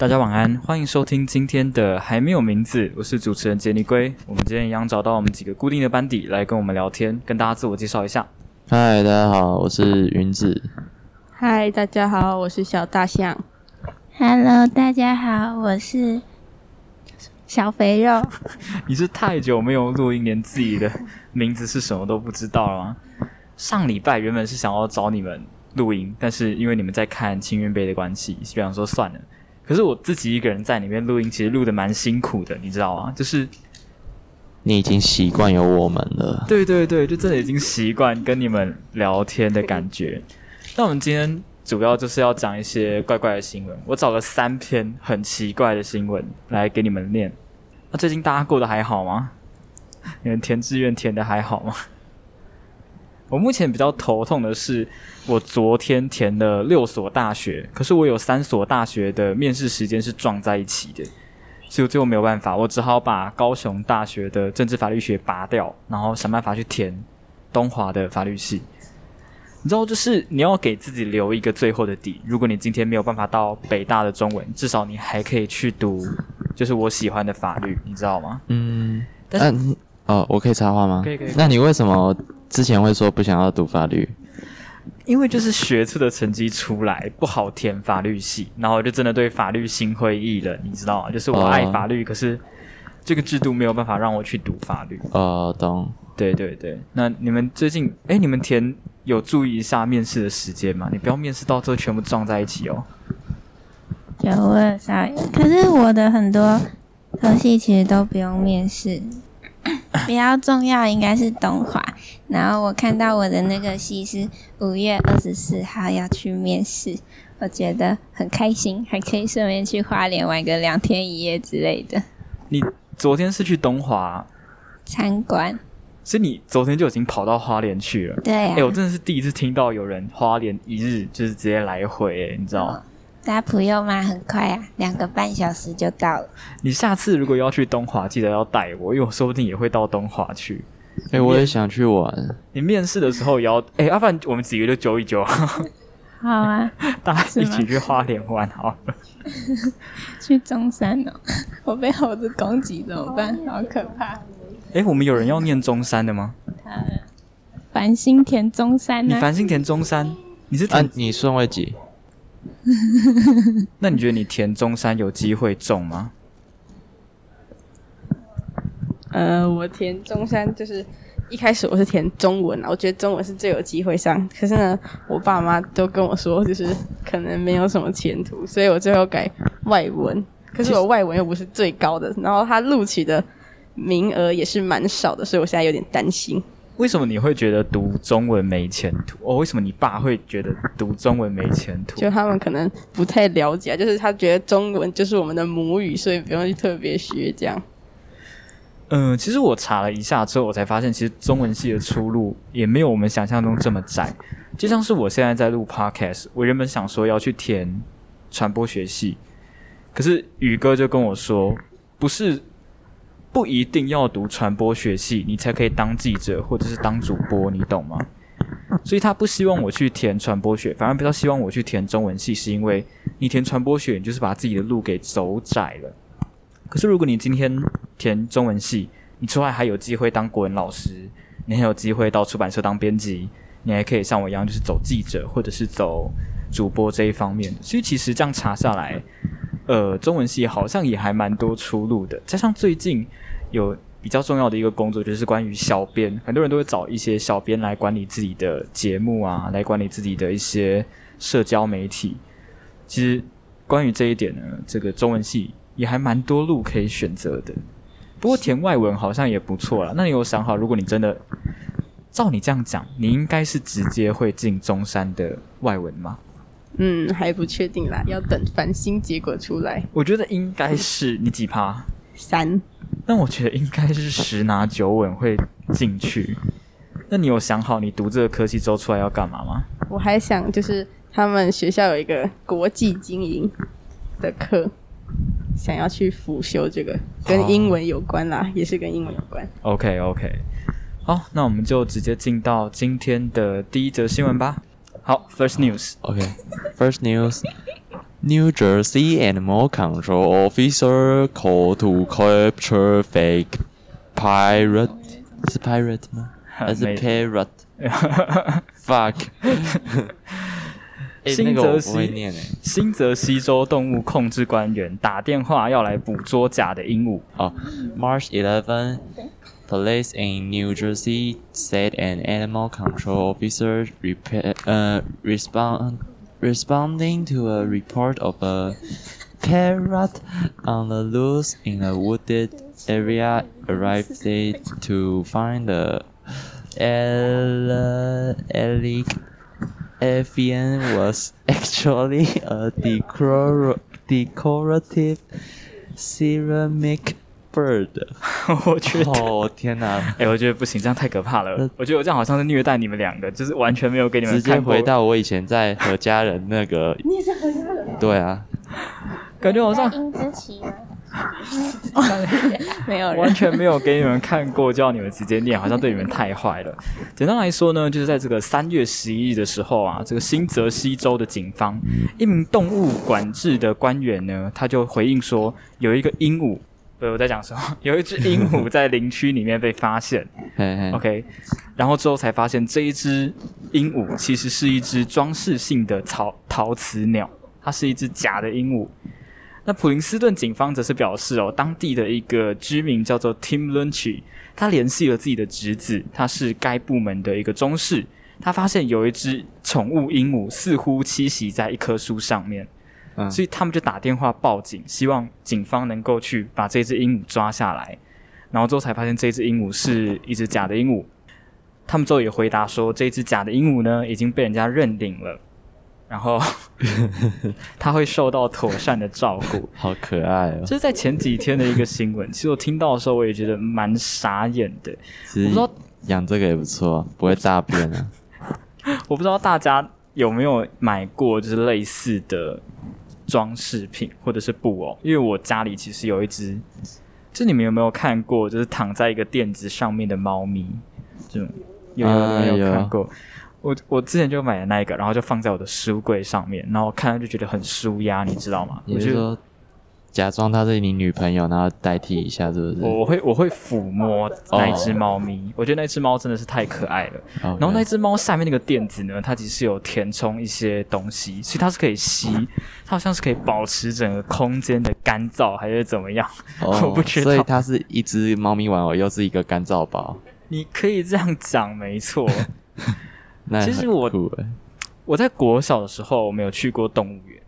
大家晚安，欢迎收听今天的还没有名字，我是主持人杰尼龟。我们今天一样找到我们几个固定的班底来跟我们聊天，跟大家自我介绍一下。嗨，大家好，我是云子。嗨，大家好，我是小大象。Hello，大家好，我是小肥肉。你是太久没有录音，连自己的名字是什么都不知道了吗？上礼拜原本是想要找你们录音，但是因为你们在看青运杯的关系，就想说算了。可是我自己一个人在里面录音，其实录的蛮辛苦的，你知道吗？就是你已经习惯有我们了。对对对，就真的已经习惯跟你们聊天的感觉。那我们今天主要就是要讲一些怪怪的新闻，我找了三篇很奇怪的新闻来给你们念。那最近大家过得还好吗？你们填志愿填的还好吗？我目前比较头痛的是，我昨天填了六所大学，可是我有三所大学的面试时间是撞在一起的，所以我最后没有办法，我只好把高雄大学的政治法律学拔掉，然后想办法去填东华的法律系。你知道，就是你要给自己留一个最后的底。如果你今天没有办法到北大的中文，至少你还可以去读，就是我喜欢的法律，你知道吗？嗯，但是嗯哦，我可以插话吗？可以可以那你为什么之前会说不想要读法律？因为就是学测的成绩出来不好填法律系，然后我就真的对法律心灰意冷，你知道吗？就是我爱哦法律，可是这个制度没有办法让我去读法律。哦，懂。对对对，那你们最近哎，你们填有注意一下面试的时间吗？你不要面试到最后全部撞在一起哦。有我有稍微，可是我的很多科系其实都不用面试，比较重要应该是东华。然后我看到我的那个戏是五月二十四号要去面试，我觉得很开心，还可以顺便去花莲玩个两天一夜之类的你昨天是去东华，参观。所以你昨天就已经跑到花莲去了。对啊哎、，我真的是第一次听到有人花莲一日就是直接来回，哎，你知道吗？搭普悠玛很快啊，两个半小时就到了。你下次如果要去东华，记得要带我，因为我说不定也会到东华去。哎、我也想去玩。你面试的时候也要，哎、要不然我们几个就揪一揪，好啊，大家一起去花莲玩好了。去中山哦，我被猴子攻击怎么办？好可怕！哎、我们有人要念中山的吗？繁星田中山你、繁星填中山，你是填，啊，你顺位几？那你觉得你填中山有机会中吗？呃，我填中山就是一开始我是填中文啊，我觉得中文是最有机会上。可是呢，我爸妈都跟我说，就是可能没有什么前途，所以我最后改外文。可是我外文又不是最高的，然后他录取的名额也是蛮少的，所以我现在有点担心。为什么你会觉得读中文没前途？哦，为什么你爸会觉得读中文没前途？就他们可能不太了解啊，就是他觉得中文就是我们的母语，所以不用去特别学这样。嗯、其实我查了一下之后，我才发现，其实中文系的出路也没有我们想象中这么窄。就像是我现在在录 podcast，我原本想说要去填传播学系，可是宇哥就跟我说，不是不一定要读传播学系，你才可以当记者或者是当主播，你懂吗？所以他不希望我去填传播学，反而比较希望我去填中文系，是因为你填传播学，你就是把自己的路给走窄了。可是如果你今天填中文系，你出来还有机会当国文老师，你还有机会到出版社当编辑，你还可以像我一样，就是走记者或者是走主播这一方面。所以其实这样查下来，呃，中文系好像也还蛮多出路的。加上最近有比较重要的一个工作，就是关于小编，很多人都会找一些小编来管理自己的节目啊，来管理自己的一些社交媒体。其实关于这一点呢，这个中文系也还蛮多路可以选择的。不过填外文好像也不错啦。那你有想好，如果你真的照你这样讲，你应该是直接会进中山的外文吗？嗯，还不确定啦，要等繁星结果出来。我觉得应该是你几趴？三，但我觉得应该是十拿九稳会进去。那你有想好你读这个科系之后出来要干嘛吗？我还想就是他们学校有一个国际经营的课，想要去辅修这个，跟英文有关啦，也是跟英文有关。OK OK，好，那我们就直接进到今天的第一则新闻吧。好，First News， OK，First、news， New Jersey Animal Control Officer called to capture fake pirate，是 pirate 吗？还是没 parrot？fuck，哎、新那个我泽西不会念诶。新泽西州动物控制官员打电话要来捕捉假的鹦鹉。哦，March 11, police in New Jersey said an animal control officer uh, respond responding to a report of a parrot on the loose in a wooded area arrived to find the elec avian was actually a decor- decorative ceramic bird。我觉得，哦天哪！哎、我觉得不行，这样太可怕了。我觉得我这样好像是虐待你们两个，就是完全没有给你们直接看回到我以前在何家人那个。你也是何家人？对啊，感觉好像英之奇吗？没有人完全没有给你们看过，叫你们直接念，好像对你们太坏了。简单来说呢，就是在这个三月十一日的时候啊，这个新泽西州的警方一名动物管制的官员呢，他就回应说，有一个鹦鹉，对，我在讲什么？有一只鹦鹉在林区里面被发现。OK，然后之后才发现这一只鹦鹉其实是一只装饰性的陶陶瓷鸟，它是一只假的鹦鹉。那普林斯顿警方则是表示哦，当地的一个居民叫做 Tim Lunchy，他联系了自己的侄子，他是该部门的一个中士，他发现有一只宠物鹦鹉似乎栖息在一棵树上面，嗯所以他们就打电话报警，希望警方能够去把这只鹦鹉抓下来。然后之后才发现这只鹦鹉是一只假的鹦鹉。他们之后也回答说，这只假的鹦鹉呢已经被人家认领了，然后它会受到妥善的照顾。好可爱哦这。是在前几天的一个新闻，其实我听到的时候我也觉得蛮傻眼的。我不知道养这个也不错，不会大便啊。我不知道大家有没有买过就是类似的装饰品或者是布偶，因为我家里其实有一只，就你们有没有看过，就是躺在一个垫子上面的猫咪，这种有有啊有没有有看过？我我之前就买了那一个，然后就放在我的书柜上面，然后看了就觉得很舒压，你知道吗？我就假装她是你女朋友，然后代替一下，是不是？我我会我会抚摸那一只猫咪，我觉得那只猫真的是太可爱了。然然后那只猫下面那个垫子呢，它其实有填充一些东西，所以它是可以吸，它好像是可以保持整个空间的干燥，还是怎么样？哦 我不知道所以它是一只猫咪玩偶，又是一个干燥包。你可以这样讲，没错。那其实我我在国小的时候，我没有去过动物园。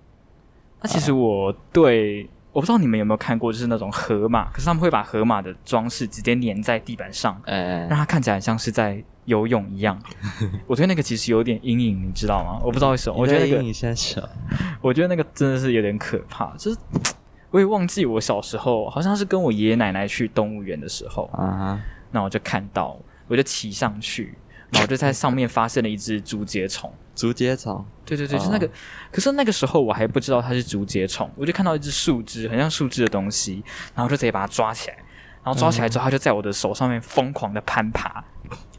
那其实我对我不知道你们有没有看过，就是那种河马，可是他们会把河马的装饰直接粘在地板上，哎、让它看起来像是在游泳一样。我对那个其实有点阴影，你知道吗？我不知道为什么，我觉得那个你先小，我觉得那个真的是有点可怕，就是我也忘记我小时候好像是跟我爷爷奶奶去动物园的时候，啊哈，那我就看到，我就骑上去，然后我就在上面发现了一只竹节虫。竹节虫，对对对，哦就那个，可是那个时候我还不知道它是竹节虫，我就看到一只树枝，很像树枝的东西，然后就直接把它抓起来，然后抓起来之后，它就在我的手上面疯狂的攀爬。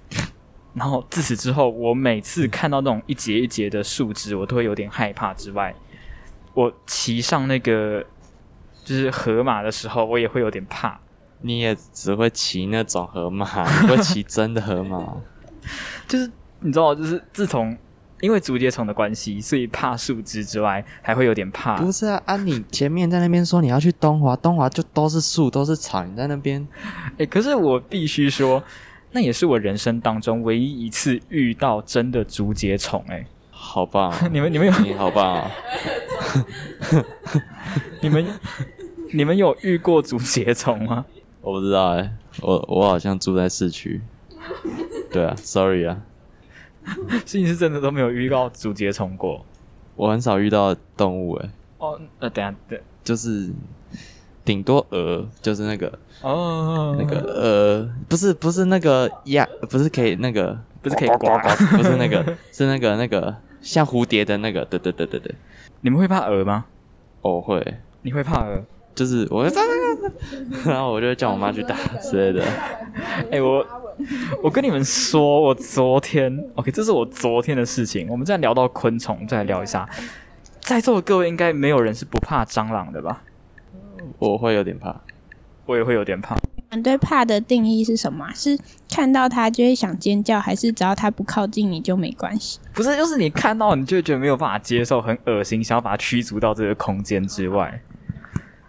然后自此之后，我每次看到那种一节一节的树枝，我都会有点害怕。之外，我骑上那个就是河马的时候，我也会有点怕。你也只会骑那种河马，你不会骑真的河马。就是你知道，就是自从因为竹节虫的关系，所以怕树枝之外，还会有点怕。不是啊，啊，你前面在那边说你要去东华，东华就都是树，都是草，你在那边 哎、可是我必须说，那也是我人生当中唯一一次遇到真的竹节虫。哎，好棒、哦，你们你们有你好棒哦！你们你们有遇过竹节虫吗？我不知道哎、我我好像住在市区。对啊，sorry 啊，所以你是真的都没有遇到竹节虫过？我很少遇到动物哎、哦，呃，等下对就是顶多鹅，就是那个哦，那个呃，不是不是那个鸭，不是可以那个，不是可以呱呱，不是那个，是那个那个像蝴蝶的那个，对对对对对，你们会怕鹅吗？我会，你会怕鹅？就是我，然后我就叫我妈去打之类的。哎、我 我跟你们说，我昨天 OK，这是我昨天的事情。我们再聊到昆虫，再来聊一下。在座的各位应该没有人是不怕蟑螂的吧？我会有点怕。我也会有点怕。你对怕的定义是什么啊？是看到它就会想尖叫，还是只要它不靠近你就没关系？不是，就是你看到你就会觉得没有办法接受，很恶心，想要把它驱逐到这个空间之外。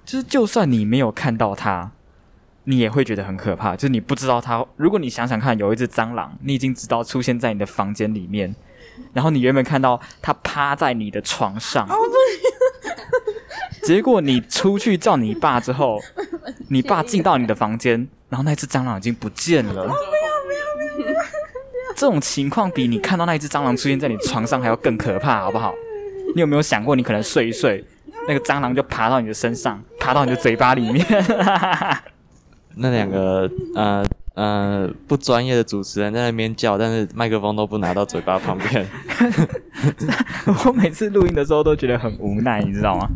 就是就算你没有看到它，你也会觉得很可怕。就是你不知道它，如果你想想看，有一只蟑螂，你已经知道出现在你的房间里面，然后你原本看到它趴在你的床上，结果你出去叫你爸之后，你爸进到你的房间，然后那只蟑螂已经不见了。这种情况比你看到那一只蟑螂出现在你床上还要更可怕，好不好？你有没有想过，你可能睡一睡，那个蟑螂就爬到你的身上，爬到你的嘴巴里面？那两个呃呃不专业的主持人在那边叫，但是麦克风都不拿到嘴巴旁边。我每次录音的时候都觉得很无奈，你知道吗？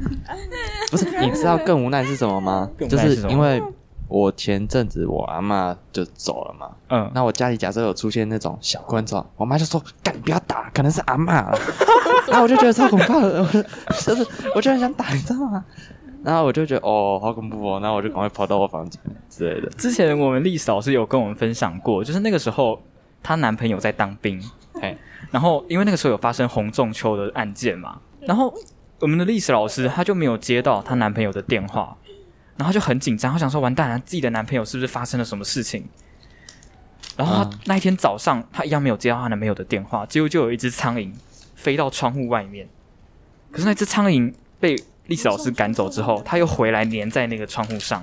不是，你知道更无奈是什么吗？就是因为我前阵子我阿妈就走了嘛，嗯，那我家里假设有出现那种小观众，我妈就说：“干，你不要打，可能是阿妈。”然后我就觉得超恐怖的，我 就就是我就很想打，你知道吗？然后我就觉得哦，好恐怖哦，然后我就赶快跑到我房间之类的。之前我们历史老师有跟我们分享过，就是那个时候她男朋友在当兵，嘿，然后因为那个时候有发生洪仲秋的案件嘛，然后我们的历史老师她就没有接到她男朋友的电话，然后就很紧张，她想说完蛋了，自己的男朋友是不是发生了什么事情？然后她嗯那一天早上，她一样没有接到她男朋友的电话，结果就有一只苍蝇飞到窗户外面，可是那只苍蝇被历史老师赶走之后，他又回来粘在那个窗户上，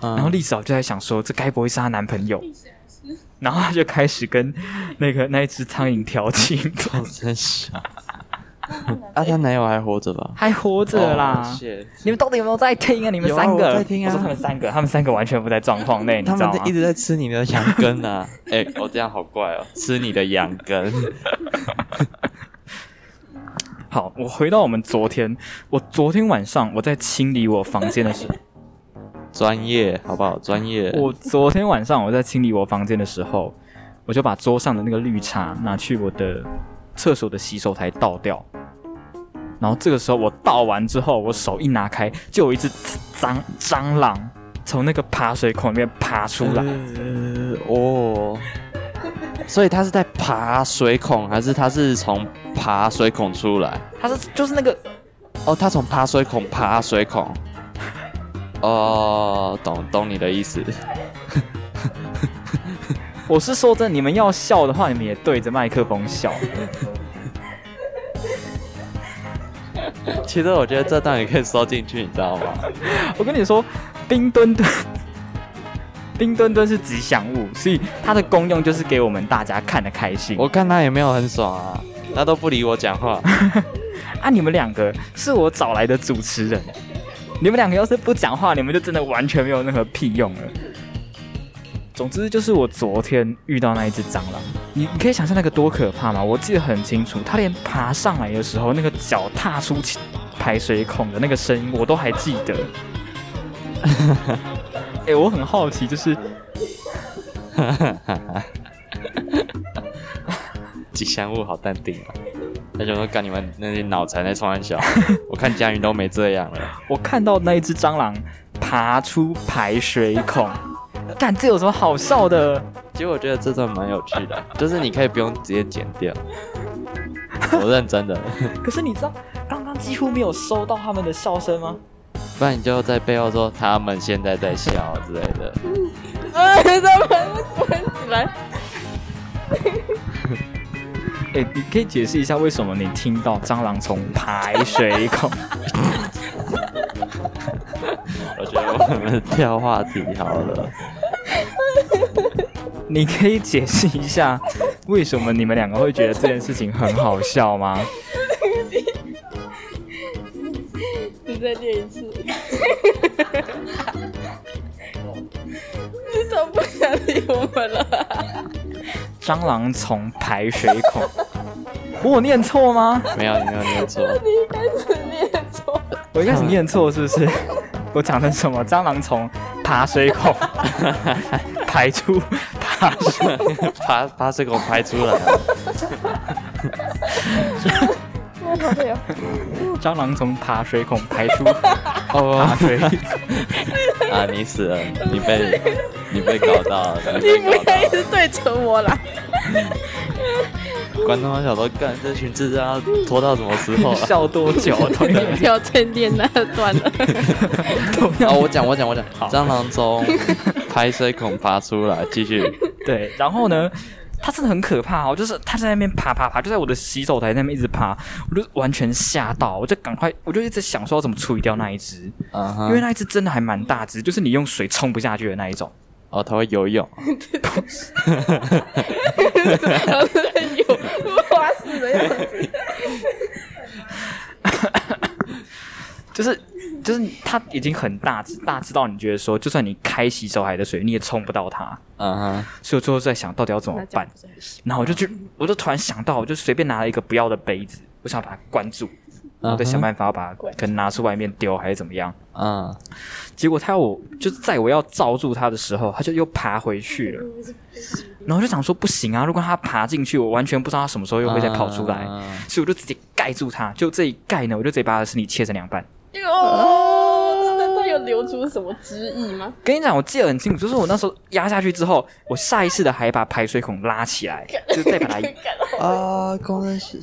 嗯然后历史老师就在想说，这该不会是她男朋友？然后他就开始跟那个 那一只苍蝇调情，我真想，啊，她男友还活着吧？还活着啦。你们到底有没有在听啊？你们三个，我在听啊我说他们三个，他们三个完全不在状况内，你知道吗他们一？直在吃你的羊羹啊！哎、我、这样好怪哦，吃你的羊羹。好，我回到我们昨天，我昨天晚上我在清理我房间的时候，专业好不好？专业。我昨天晚上我在清理我房间的时候，我就把桌上的那个绿茶拿去我的厕所的洗手台倒掉。然后这个时候我倒完之后，我手一拿开，就有一只蟑蟑螂从那个爬水孔里面爬出来。呃哦，所以他是在爬水孔，还是他是从爬水孔出来？他是就是那个哦，他从爬水孔爬水孔。哦，懂懂你的意思。我是说真的，你们要笑的话，你们也对着麦克风笑。其实我觉得这段也可以收进去，你知道吗？我跟你说，冰墩墩，冰墩墩是吉祥物，所以它的功用就是给我们大家看的开心。我看他也没有很爽啊，他都不理我讲话。啊，你们两个是我找来的主持人，你们两个要是不讲话，你们就真的完全没有任何屁用了。总之就是我昨天遇到那一只蟑螂，你你可以想象那个多可怕吗？我记得很清楚，它连爬上来的时候，那个脚踏出排水孔的那个声音，我都还记得。哎、我很好奇，就是 吉祥物好淡定啊！他就说干你们那些脑残在冲玩笑，我看佳云都没这样了。我看到那一只蟑螂爬出排水孔，但这有什么好笑的？其实我觉得这段蛮有趣的，就是你可以不用直接剪掉。我认真的，可是你知道，刚刚几乎没有收到他们的笑声吗？不然你就在背后说他们现在在笑之类的。哎，他们滚起来！哎、你可以解释一下为什么你听到蟑螂从排水孔？我觉得我们跳话题好了。你可以解释一下为什么你们两个会觉得这件事情很好笑吗？你再念一次。我们了？蟑螂从排水孔，我有念错吗？没有，你没有念错。你一开始念错。我一开始念错是不是？我讲成什么？蟑螂从爬水孔 排出爬水，爬爬水孔排出来 了。好累哦。蟑螂从爬水孔排出哦爬水，啊，你死了，你被 你被搞到了，你。不要一直对着我来。观众想说，干这群智障要拖到什么时候啊？笑多久？同样不要再念那段了。哦，我讲，我讲，我讲好，蟑螂从排水孔爬出来，继续。对，然后呢，它真的很可怕哦，就是它在那边爬爬爬，就在我的洗手台那边一直爬，我就完全吓到，我就赶快，我就一直想说要怎么处理掉那一只，因为那一只真的还蛮大只，就是你用水冲不下去的那一种。哦，它会游泳。然后有花式的样子。就是就是它已经很大只，大只到你觉得说，就算你开洗手台的水，你也冲不到它。嗯哼，所以我最后在想到底要怎么办，然后我就去，我就突然想到，我就随便拿了一个不要的杯子，我想把它关住，然后再想办法把它可能拿出外面丢还是怎么样。嗯，结果它要我就是在我要罩住它的时候，它就又爬回去了。然后我就想说不行啊，如果它爬进去，我完全不知道它什么时候又会再跑出来，嗯所以我就直接盖住它。就这一盖呢，我就直接把它的身体切成两半。哦，那他有流出什么汁液吗？跟你讲，我记得很清楚，就是我那时候压下去之后，我下意识的还把排水孔拉起来，就再把它啊，工程师，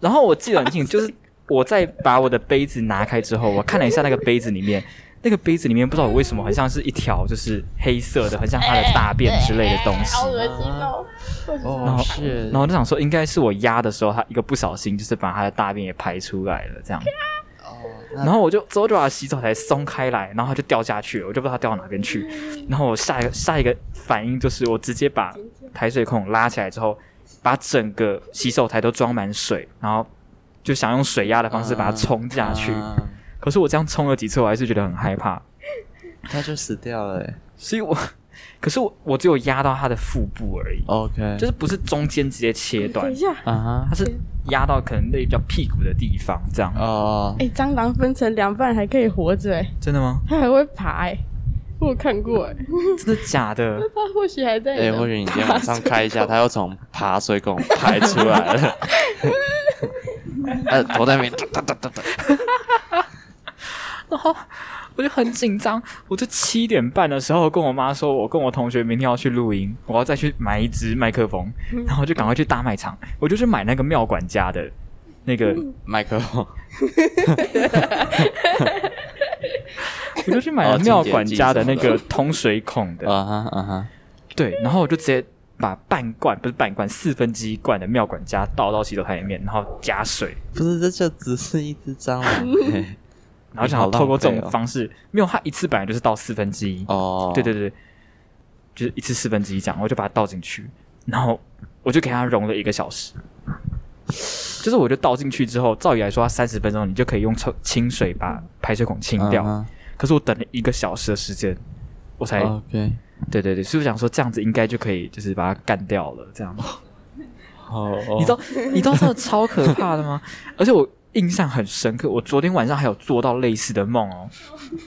然后我记得很清楚，就是我在把我的杯子拿开之后，我看了一下那个杯子里面，那个杯子里面不知道我为什么很像是一条就是黑色的，很像它的大便之类的东西。好恶心哦！哦，是然后我就想说，应该是我压的时候，它一个不小心就是把它的大便也排出来了，这样。然后我就之后就把洗手台松开来，然后它就掉下去了，我就不知道它掉到哪边去。然后我下一个下一个反应就是，我直接把排水孔拉起来之后，把整个洗手台都装满水，然后就想用水压的方式把它冲下去。嗯可是我这样冲了几次，我还是觉得很害怕，它就死掉了欸。所以我，可是我我只有压到它的腹部而已，OK，就是不是中间直接切断等一，下，啊哈，它是压到可能那叫屁股的地方，这样。哦，哎，蟑螂分成两半还可以活着，哎，真的吗？它还会爬，哎，我有看过，哎，真的假的？它或许还在。哎，或许你今天晚上开一下，它又从爬水孔排出来了。呃，头在那边哒哒哒哒哒。然后我就很紧张，我就七点半的时候跟我妈说，我跟我同学明天要去录音，我要再去买一支麦克风，然后就赶快去大卖场，我就去买那个妙管家的那个，麦克风，我就去买了妙管家的那个通水孔的，啊哈啊哈，对，然后我就直接把半罐不是半罐四分之一罐的妙管家倒到洗手台里面，然后加水，不是，这就只是一只蟑螂欸。然后想要透过这种方式，没有它一次本来就是倒四分之一，哦，对对对，就是一次四分之一这样，我就把它倒进去，然后我就给它融了一个小时。就是我就倒进去之后，照理来说，它三十分钟你就可以用清清水把排水孔清掉。嗯可是我等了一个小时的时间，我才、对对对，所以我想说这样子应该就可以，就是把它干掉了。这样，哦，你知道你知道这个超可怕的吗？而且我印象很深刻，我昨天晚上还有做到类似的梦哦。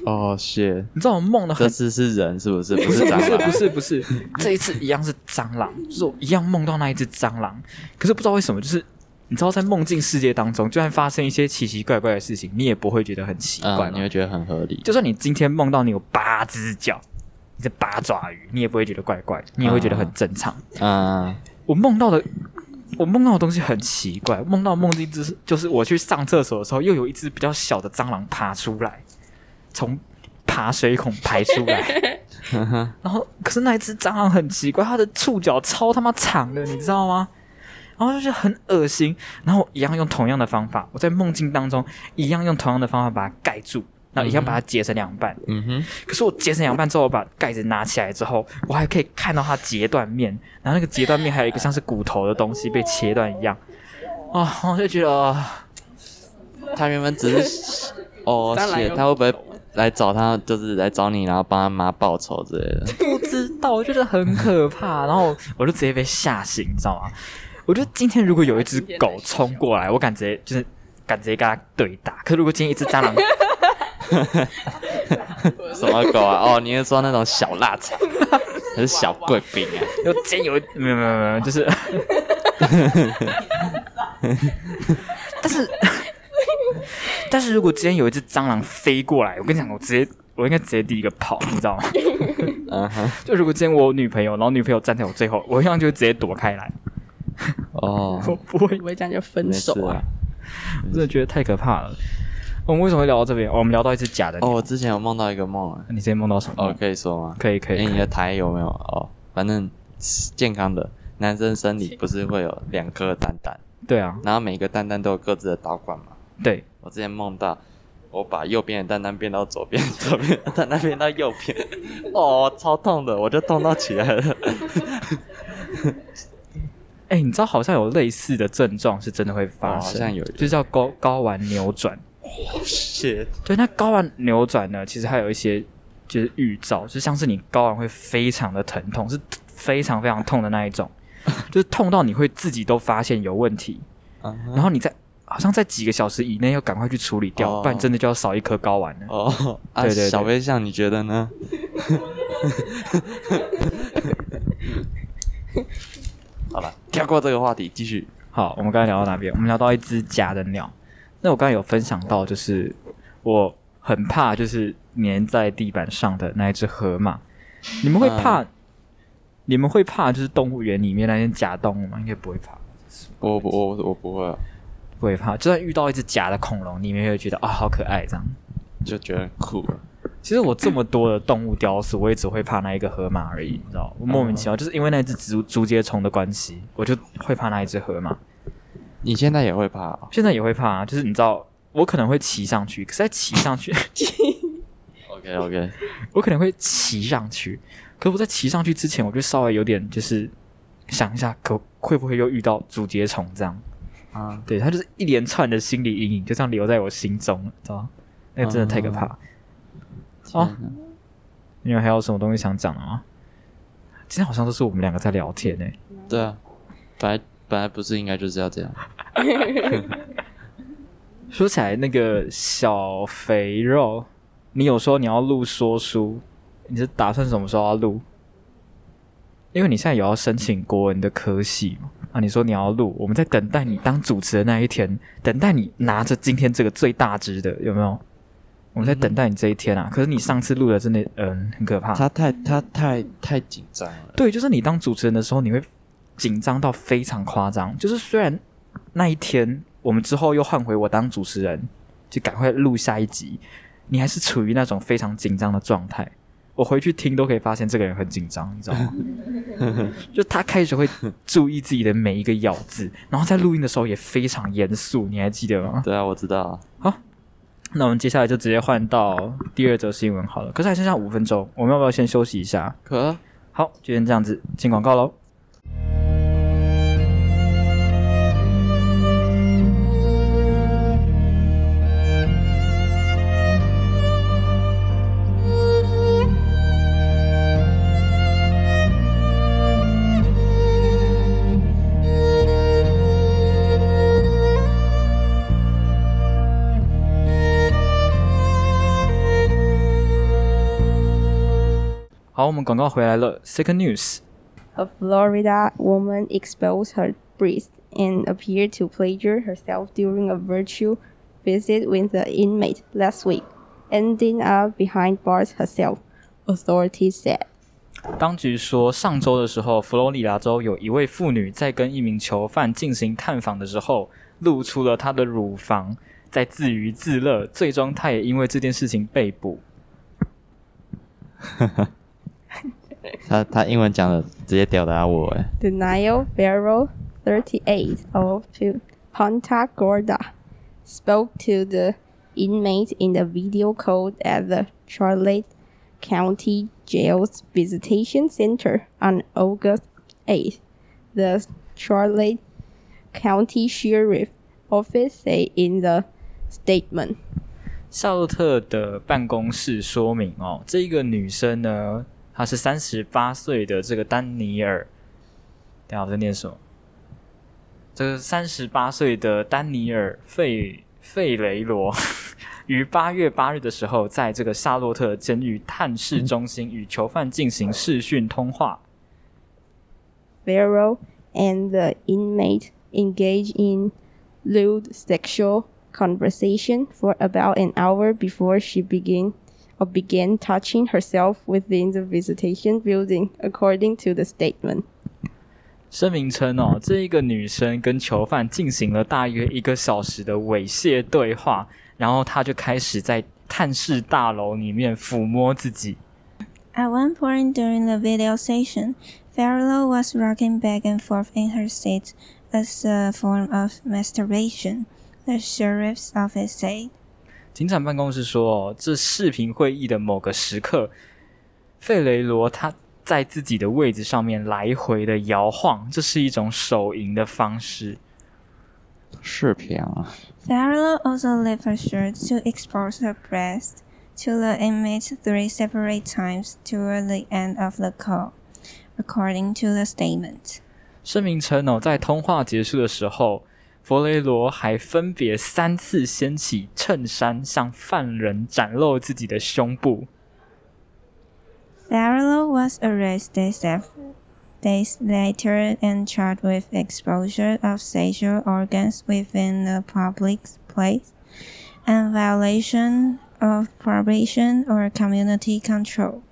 哦，是，你知道我梦的很这次是人是不是？不不是不是，不是不是，这一次一样是蟑螂，就是我一样梦到那一只蟑螂，可是不知道为什么，就是你知道在梦境世界当中，就算发生一些奇奇怪怪的事情，你也不会觉得很奇怪嗯，你会觉得很合理。就算你今天梦到你有八只脚，你是八爪鱼，你也不会觉得怪怪，你也会觉得很正常。嗯，我梦到的，我梦到的东西很奇怪，梦到梦境就是就是我去上厕所的时候，又有一只比较小的蟑螂爬出来，从爬水孔排出来。然后，可是那一只蟑螂很奇怪，它的触角超他妈长的，你知道吗？然后就是很恶心。然后我一样用同样的方法，我在梦境当中一样用同样的方法把它盖住，然后一样把它截成两半。嗯哼，可是我截成两半之后，我把盖子拿起来之后，我还可以看到它截断面，然后那个截断面还有一个像是骨头的东西被切断一样。啊、我就觉得、啊他原本只是，哦，谢，蟑螂有他会不会来找他，就是来找你，然后帮他妈报仇之类的？不知道，我觉得很可怕。然后我就直接被吓醒，你知道吗？我觉得今天如果有一只狗冲过来，我敢直接就是敢直接跟他对打。可如果今天一只蟑螂，什么狗啊？哦，你是说那种小腊肠，还是小贵宾啊？有今天有没有没有没有，就是，但是但是如果今天有一只蟑螂飞过来，我跟你讲，我直接我应该直接第一个跑，你知道吗？嗯哼，就如果今天我有女朋友，然后女朋友站在我最后，我一样就直接躲开来，哦，我不会不会这样就分手啊。。我真的觉得太可怕了。我们为什么会聊到这边？哦我们聊到一只假的。哦，我之前有梦到一个梦啊，你之前梦到什么？哦，可以说吗？可以可以哎，你的台有没有？哦，反正健康的男生生理不是会有两颗蛋蛋，对啊，然后每个蛋蛋都有各自的导管嘛。对，我之前梦到我把右边的蛋蛋变到左边，左边的蛋蛋变到右边，哦，超痛的，我就痛到起来了。哎、你知道好像有类似的症状是真的会发好像有就叫睾睾丸扭转。谢对，那睾丸扭转呢，其实还有一些就是预兆，就像是你睾丸会非常的疼痛，是非常非常痛的那一种，就是痛到你会自己都发现有问题，然后你在好像在几个小时以内要赶快去处理掉，哦不然真的就要少一颗睾丸了。哦，啊，对对对小飞象，你觉得呢？好了，跳过这个话题，继续。好，我们刚才聊到哪边？我们聊到一只假的鸟。那我刚才有分享到，就是我很怕，就是粘在地板上的那一只河马。你们会怕？你们会怕就是动物园里面那些假动物吗？应该不会怕，我不，我我不会啊，不会怕。就算遇到一只假的恐龙，你们也会觉得啊、好可爱这样。就觉得很酷啊。其实我这么多的动物雕塑，我也只会怕那一个河马而已，你知道？我莫名其妙，就是因为那只竹竹节虫的关系，我就会怕那一只河马。你现在也会怕、哦？现在也会怕、啊，就是你知道，我可能会骑上去，可是在骑上去，OK OK，我可能会骑上去，可我在骑上去之前，我就稍微有点就是想一下，可会不会又遇到竹节虫这样？啊，对，它就是一连串的心理阴影，就这样留在我心中了，知道吗？那个真的太可怕。哦天哪你们还有什么东西想讲的吗？今天好像都是我们两个在聊天欸呢、对啊，本来本来不是应该就是要这样。说起来，那个小肥肉，你有说你要录说书，你是打算什么时候要录？因为你现在有要申请国文的科系嘛？啊，你说你要录，我们在等待你当主持的那一天，等待你拿着今天这个最大值的，有没有？我们在等待你这一天啊！可是你上次录的真的，嗯，很可怕。他太他太太紧张了。对，就是你当主持人的时候，你会紧张到非常夸张。就是虽然那一天我们之后又换回我当主持人，就赶快录下一集，你还是处于那种非常紧张的状态。我回去听都可以发现这个人很紧张，你知道吗？就他开始会注意自己的每一个咬字，然后在录音的时候也非常严肃，你还记得吗？对啊，我知道好。那我们接下来就直接换到第二则新闻好了。可是还剩下五分钟，我们要不要先休息一下？可好，就先这样子，进广告喽。好，我们广告回来了。Second news，A Florida woman exposed her breast and appeared to pleasure herself during a virtual visit with the inmate last week, ending up behind bars herself, authorities said. 当局说，上周的时候，佛罗里达州有一位妇女在跟一名囚犯进行探访的时候，露出了她的乳房，在自娱自乐。最终，她也因为这件事情被捕。 他他英文讲的直接吊打我哎。 Denial Farrell, 38, of Pu- Punta Gorda, spoke to the inmate in the video call at the Charlotte County Jail's Visitation Center on August 8th. The Charlotte County Sheriff Office said in the statement. 夏洛特的办公室说明哦，这个女生呢， 他是三十八岁的这个丹尼尔。等一下我在念什么？这个三十八岁的丹尼尔费费雷罗，于八月八日的时候，在这个夏洛特监狱探视中心与囚犯进行视讯通话。Farrell and the inmate engaged in lewd sexual conversation for about an hour before she began or began touching herself within the visitation building, according to the statement. 声明称哦，这一个女生跟囚犯进行了大约一个小时的猥亵对话，然后她就开始在探视大楼里面抚摸自己。 At one point during the video session, Farrell was rocking back and forth in her seat as a form of masturbation, the sheriff's office said. 警长办公室说，哦，这视频会议的某个时刻，费雷罗他在自己的位置上面来回的摇晃，这是一种手淫的方式。视频啊，Farrell also left her shirt to expose her breast to the inmates three separate times toward the end of the call, according to the statement. 声明称哦，在通话结束的时候，佛雷罗还分别三次掀起衬衫，向犯人展露自己的胸部。 Farrell was arrested several days later and charged with exposure of sexual organs within a public place and violation of probation or community control.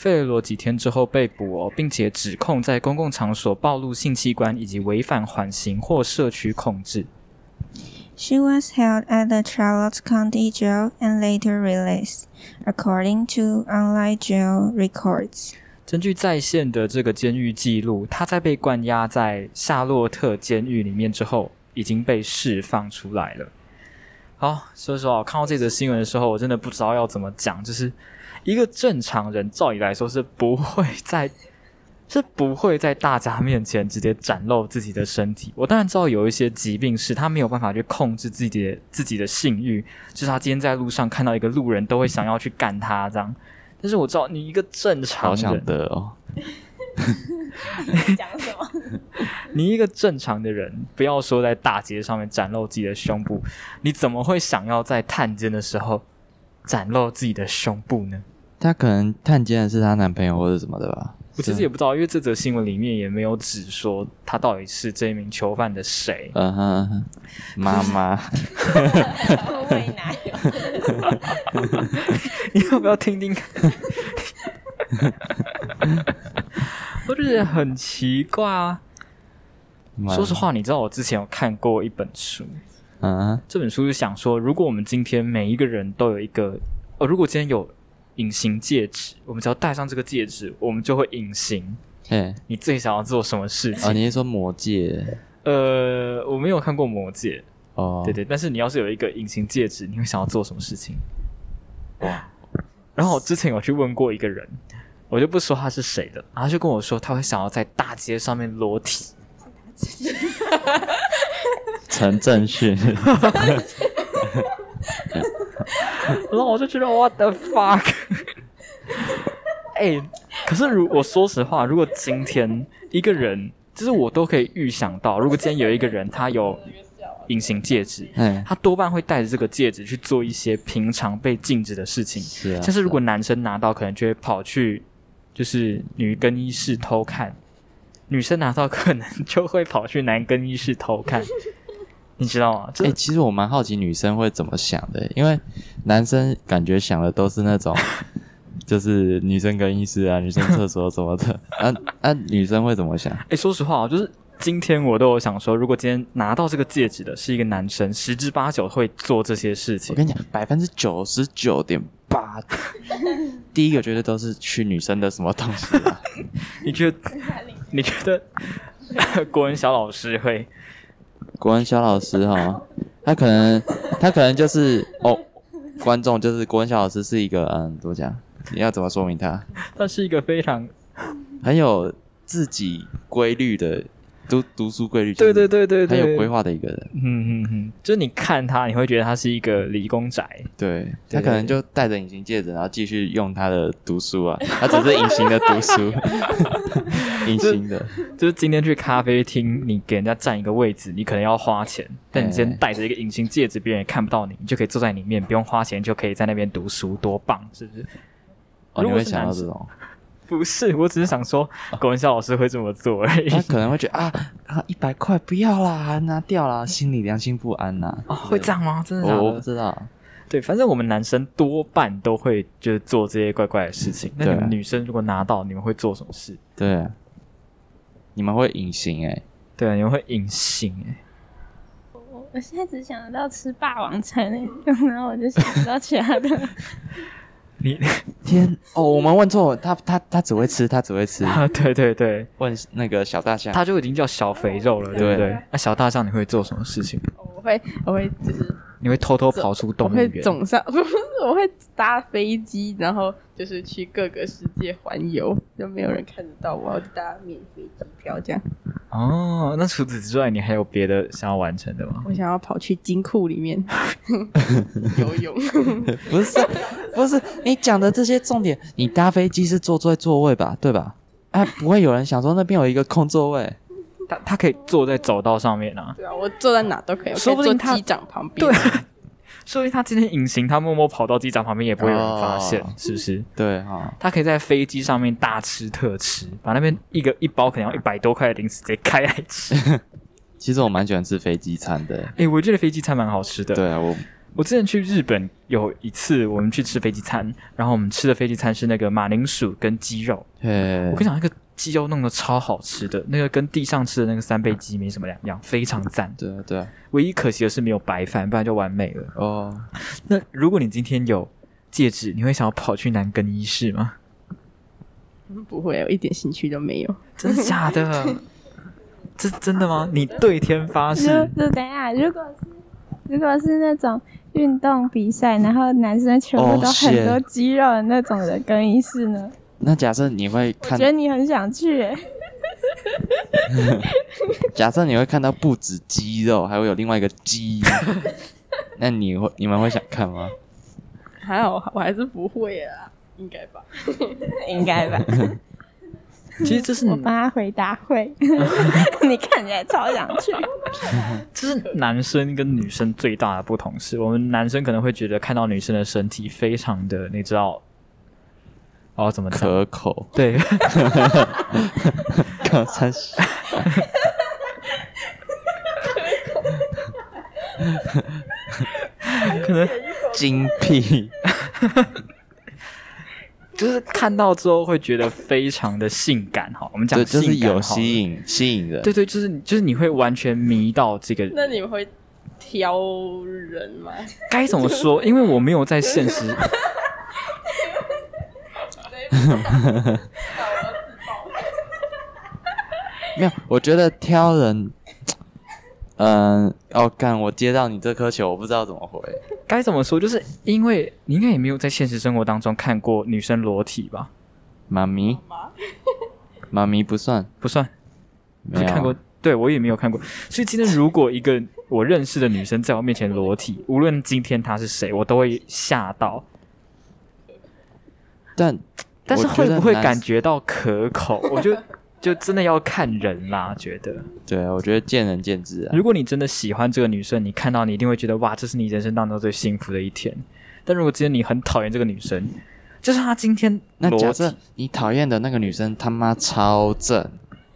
费雷罗几天之后被捕哦，并且指控在公共场所暴露性器官以及违反缓刑或社区控制。She was held at the Charlotte County Jail and later released, according to online jail records. 根据在线的这个监狱记录，他在被关押在夏洛特监狱里面之后，已经被释放出来了。好，说实话，我看到这则新闻的时候，我真的不知道要怎么讲。就是一个正常人，照理来说是不会在，是不会在大家面前直接展露自己的身体。我当然知道有一些疾病是他没有办法去控制自己的自己的性欲，就是他今天在路上看到一个路人，都会想要去干他这样。但是我知道你一个正常好想人，得哦。讲什么？你一个正常的人，不要说在大街上面展露自己的胸部，你怎么会想要在探监的时候展露自己的胸部呢？她可能探监的是她男朋友或者什么的吧？我其实也不知道，因为这则新闻里面也没有指说他到底是这一名囚犯的谁。嗯哼嗯哼，妈妈，喂奶。你要不要听听看？我就觉得很奇怪啊。说实，话，你知道我之前有看过一本书，嗯哼，这本书是想说，如果我们今天每一个人都有一个，哦，如果今天有隐形戒指，我们只要戴上这个戒指，我们就会隐形。哎，你最想要做什么事情？哦，你是说魔戒？呃，我没有看过《魔戒》，哦，对对，但是你要是有一个隐形戒指，你会想要做什么事情？哇！然后我之前有去问过一个人，我就不说他是谁了，然后他就跟我说他会想要在大街上面裸体。陈正旭，然后我就觉得 what the fuck，哎、可是如我说实话，如果今天一个人，就是我都可以预想到，如果今天有一个人他有隐形戒指，嗯，他多半会带着这个戒指去做一些平常被禁止的事情，是啊，但是如果男生拿到，可能就会跑去就是女更衣室偷看；女生拿到，可能就会跑去男更衣室偷看。你知道吗？这哎、其实我蛮好奇女生会怎么想的，因为男生感觉想的都是那种，就是女生更衣室啊、女生厕所什么的，啊啊，女生会怎么想？哎、说实话，就是今天我都有想说，如果今天拿到这个戒指的是一个男生，十之八九会做这些事情我。跟你讲，百分之九十九点八，第一个绝对都是去女生的什么东西啊？你觉得？你觉得国文小老师会？国文小老师哈，他可能他可能就是哦，观众就是国文小老师是一个嗯，怎么讲？你要怎么说明他？他是一个非常很有自己规律的读读书规律，对对对对对，很有规划的一个人。嗯嗯嗯，就是你看他，你会觉得他是一个理工宅。对对他可能就戴着隐形戒指，然后继续用他的读书啊，他只是隐形的读书，隐形的。就是今天去咖啡厅，你给人家占一个位置，你可能要花钱，但你今天哎戴着一个隐形戒指，别人也看不到你，你就可以坐在里面，不用花钱就可以在那边读书，多棒，是不是？哦，你会想到这种？不是，我只是想说，国文校老师会这么做而已。他可能会觉得啊啊，一百块不要啦，拿掉啦，心里良心不安呐。哦，会这样吗？真的假我我不？知道，对，反正我们男生多半都会就是做这些怪怪的事情。那你们女生如果拿到，你们会做什么事？对啊，你们会隐形哎、对啊，你们会隐形哎、我我现在只想得到吃霸王餐诶，然后我就想不到其他的。你 天哦，我们问错，他他他只会吃，他只会吃。啊，对对对，问那个小大象，他就已经叫小肥肉了，对不对对？那小大象你会做什么事情？我会我会就是你会偷偷跑出我会动物园？总上不是 我会搭飞机，然后就是去各个世界环游，就没有人看得到我，我就搭免费机票这样。哦，那除此之外，你还有别的想要完成的吗？我想要跑去金库里面 游泳，不是不是，你讲的这些重点，你搭飞机是坐在座位吧，对吧？哎，不会有人想说那边有一个空座位，他他可以坐在走道上面啊，对啊，我坐在哪都可以，我可以说不定他坐机长旁边。对 说明他今天隐形，他默默跑到机长旁边也不会有人发现，哦是不是？对哈、他可以在飞机上面大吃特吃，把那边一个一包可能要一百多块的零食直接开来吃。其实我蛮喜欢吃飞机餐的。哎、我觉得飞机餐蛮好吃的。对啊，我我之前去日本有一次，我们去吃飞机餐，然后我们吃的飞机餐是那个马铃薯跟鸡肉。嘿我跟你讲，那个鸡肉弄得超好吃的，那个跟地上吃的那个三杯鸡没什么两样，非常赞。对啊对啊，唯一可惜的是没有白饭，不然就完美了。哦，那如果你今天有戒指，你会想要跑去男更衣室吗？不会，我一点兴趣都没有。真的假的？这是真的吗？你对天发誓？就等一下，如果是如果是那种运动比赛，然后男生全部都 Oh, 很多肌肉的那种的更衣室呢？那假设你会看我觉，得你很想去、欸，假设你会看到不止鸡肉，还会有另外一个鸡，那你会你们会想看吗？还好，我还是不会啊，应该吧？应该吧？其实这是我帮他回答会，你看起来超想去。这是男生跟女生最大的不同是，我们男生可能会觉得看到女生的身体非常的，你知道，哦怎么讲？可口，对，刚才是 可能精辟，就是看到之后会觉得非常的性感哈。我们讲对，就是有性感好了吸引吸引人。对对，就是就是你会完全迷到这个那你们会挑人吗？该怎么说？因为我没有在现实，没有，我觉得挑人，嗯、哦，干，我接到你这颗球，我不知道怎么回。该怎么说？就是因为你应该也没有在现实生活当中看过女生裸体吧？妈咪，妈咪不算，不算，没有看过。对我也没有看过。所以今天如果一个我认识的女生在我面前裸体，无论今天她是谁，我都会吓到。但但是会不会感觉到可口？我就就真的要看人啦，觉得。对啊，我觉得见仁见智啊。如果你真的喜欢这个女生，你看到你一定会觉得哇，这是你人生当中最幸福的一天。但如果今天你很讨厌这个女生，就是她今天那假设你讨厌的那个女生他妈超正，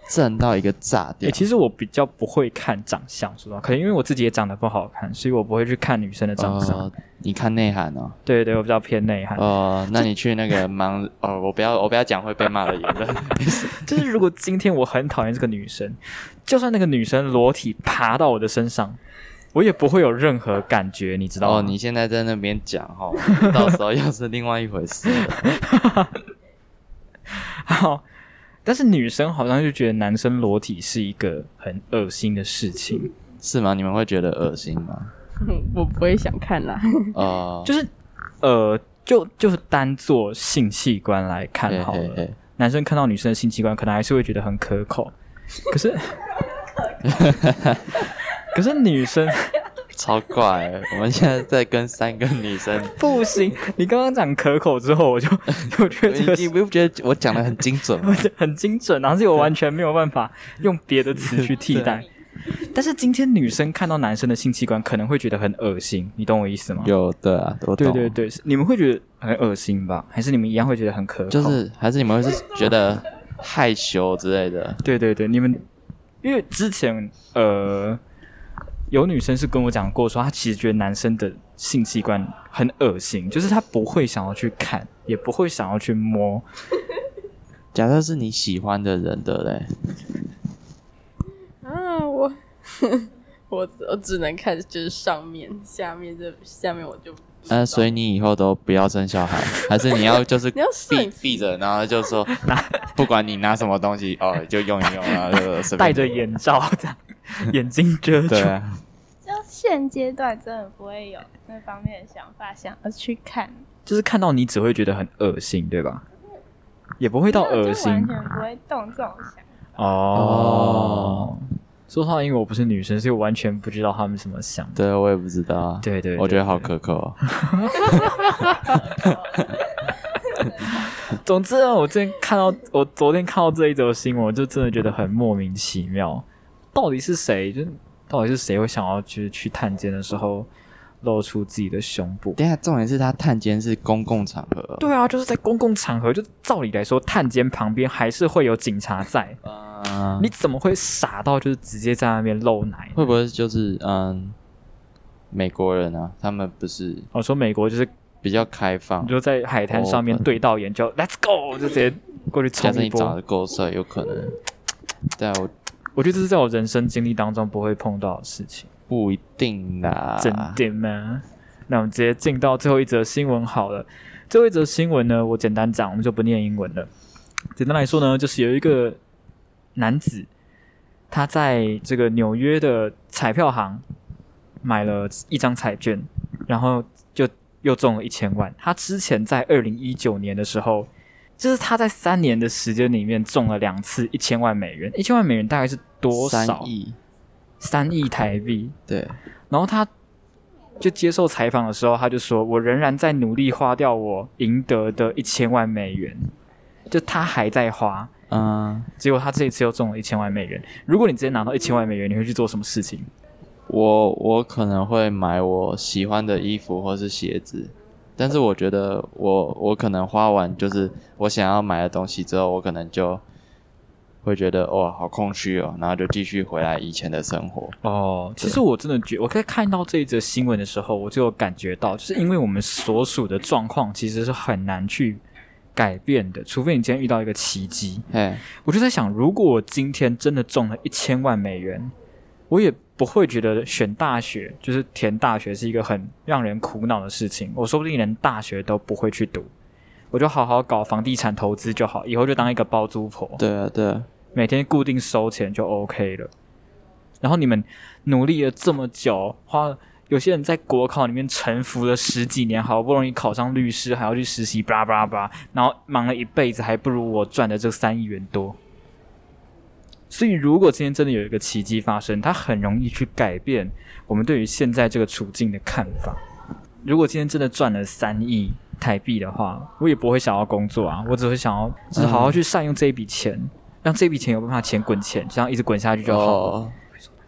正到一个炸掉欸，，其实我比较不会看长相，说实话，可能因为我自己也长得不好看，所以我不会去看女生的长相。哦，你看内涵哦。对对，我比较偏内涵。哦，那你去那个盲哦，我不要我不要讲会被骂的言论。就是如果今天我很讨厌这个女生，就算那个女生裸体爬到我的身上，我也不会有任何感觉，你知道吗？哦，你现在在那边讲哈，到时候又是另外一回事了。好，但是女生好像就觉得男生裸体是一个很恶心的事情，是吗？你们会觉得恶心吗？我不会想看啦。哦，就是呃，就就是单做性器官来看好了。嘿嘿嘿男生看到女生的性器官，可能还是会觉得很可口，可是，可是女生 超怪欸。我们现在在跟三个女生，不行。你刚刚讲可口之后，我就 我觉得这个你你不觉得我讲的很精准吗？很精准，然后是我完全没有办法用别的词去替代。但是今天女生看到男生的性器官，可能会觉得很恶心，你懂我意思吗？有的啊，我懂。对对对，你们会觉得很恶心吧？还是你们一样会觉得很可口？就是还是你们会是觉得害羞之类的？对对对，你们因为之前呃有女生是跟我讲过，说她其实觉得男生的性器官很恶心，就是她不会想要去看，也不会想要去摸。假设是你喜欢的人的嘞，啊，我 我我只能看就是上面，下面这下面我就不知道。呃，所以你以后都不要生小孩，还是你要就是你要摄闭影闭着，然后就说 不管你拿什么东西哦，就用一用啊，就随便戴着眼罩这样，眼睛遮住。对啊，就现阶段真的不会有那方面的想法，想要去看，就是看到你只会觉得很恶心，对吧？也不会到恶心完全不会动这种想法。哦。说实话，因为我不是女生，所以我完全不知道他们怎么想的。对我也不知道啊，对对，我觉得好可口哦。总之呢，我今天看到，我昨天看到这一则新闻，我就真的觉得很莫名其妙。到底是谁？就是到底是谁会想要就是去探监的时候露出自己的胸部？等一下重点是他探监是公共场合哦，对啊，就是在公共场合，就照理来说，探监旁边还是会有警察在，啊，你怎么会傻到就是直接在那边露奶？会不会就是嗯，美国人啊，他们不是我说美国就是比较开放，就在海滩上面对到眼就 Let's go，就直接过去冲一假设你长。得够帅，有可能。对啊，我我觉得这是在我人生经历当中不会碰到的事情。不一定啦。真的吗？那我们直接进到最后一则新闻好了。最后一则新闻呢，我简单讲，我们就不念英文了。简单来说呢，就是有一个男子，他在这个纽约的彩票行买了一张彩券，然后就又中了一千万。他之前在二零一九年的时候，就是他在三年的时间里面中了两次一千万美元。一千万美元大概是多少？三亿，三亿台币。对，然后他就接受采访的时候，他就说：“我仍然在努力花掉我赢得的一千万美元，就他还在花。嗯，结果他这一次又中了一千万美元。如果你直接拿到一千万美元，你会去做什么事情？我我可能会买我喜欢的衣服或是鞋子，但是我觉得我我可能花完就是我想要买的东西之后，我可能就会觉得哇好空虚哦，然后就继续回来以前的生活。哦，其实我真的觉我在看到这一则新闻的时候，我就有感觉到，就是因为我们所属的状况其实是很难去改变的，除非你今天遇到一个奇迹。哎，我就在想，如果我今天真的中了一千万美元，我也不会觉得选大学就是填大学是一个很让人苦恼的事情。我说不定连大学都不会去读，我就好好搞房地产投资就好，以后就当一个包租婆，对啊对啊，每天固定收钱就 OK 了。然后你们努力了这么久，花有些人在国考里面沉浮了十几年，好不容易考上律师，还要去实习，巴拉巴拉巴拉，然后忙了一辈子，还不如我赚的这三亿元多。所以，如果今天真的有一个奇迹发生，它很容易去改变我们对于现在这个处境的看法。如果今天真的赚了三亿台币的话，我也不会想要工作啊，我只会想要，只是好好去善用这一笔钱，让这笔钱有办法钱滚钱，这样一直滚下去就好了。哦，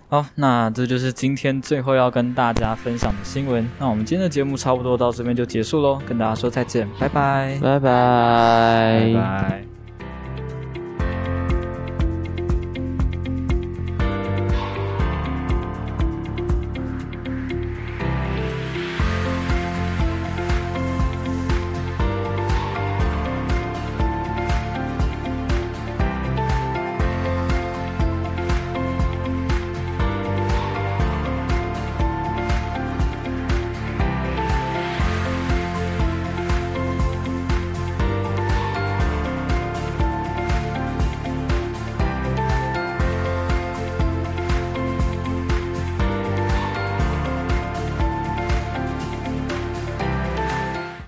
好，那这就是今天最后要跟大家分享的新闻。那我们今天的节目差不多到这边就结束喽，跟大家说再见，拜拜，拜拜拜拜。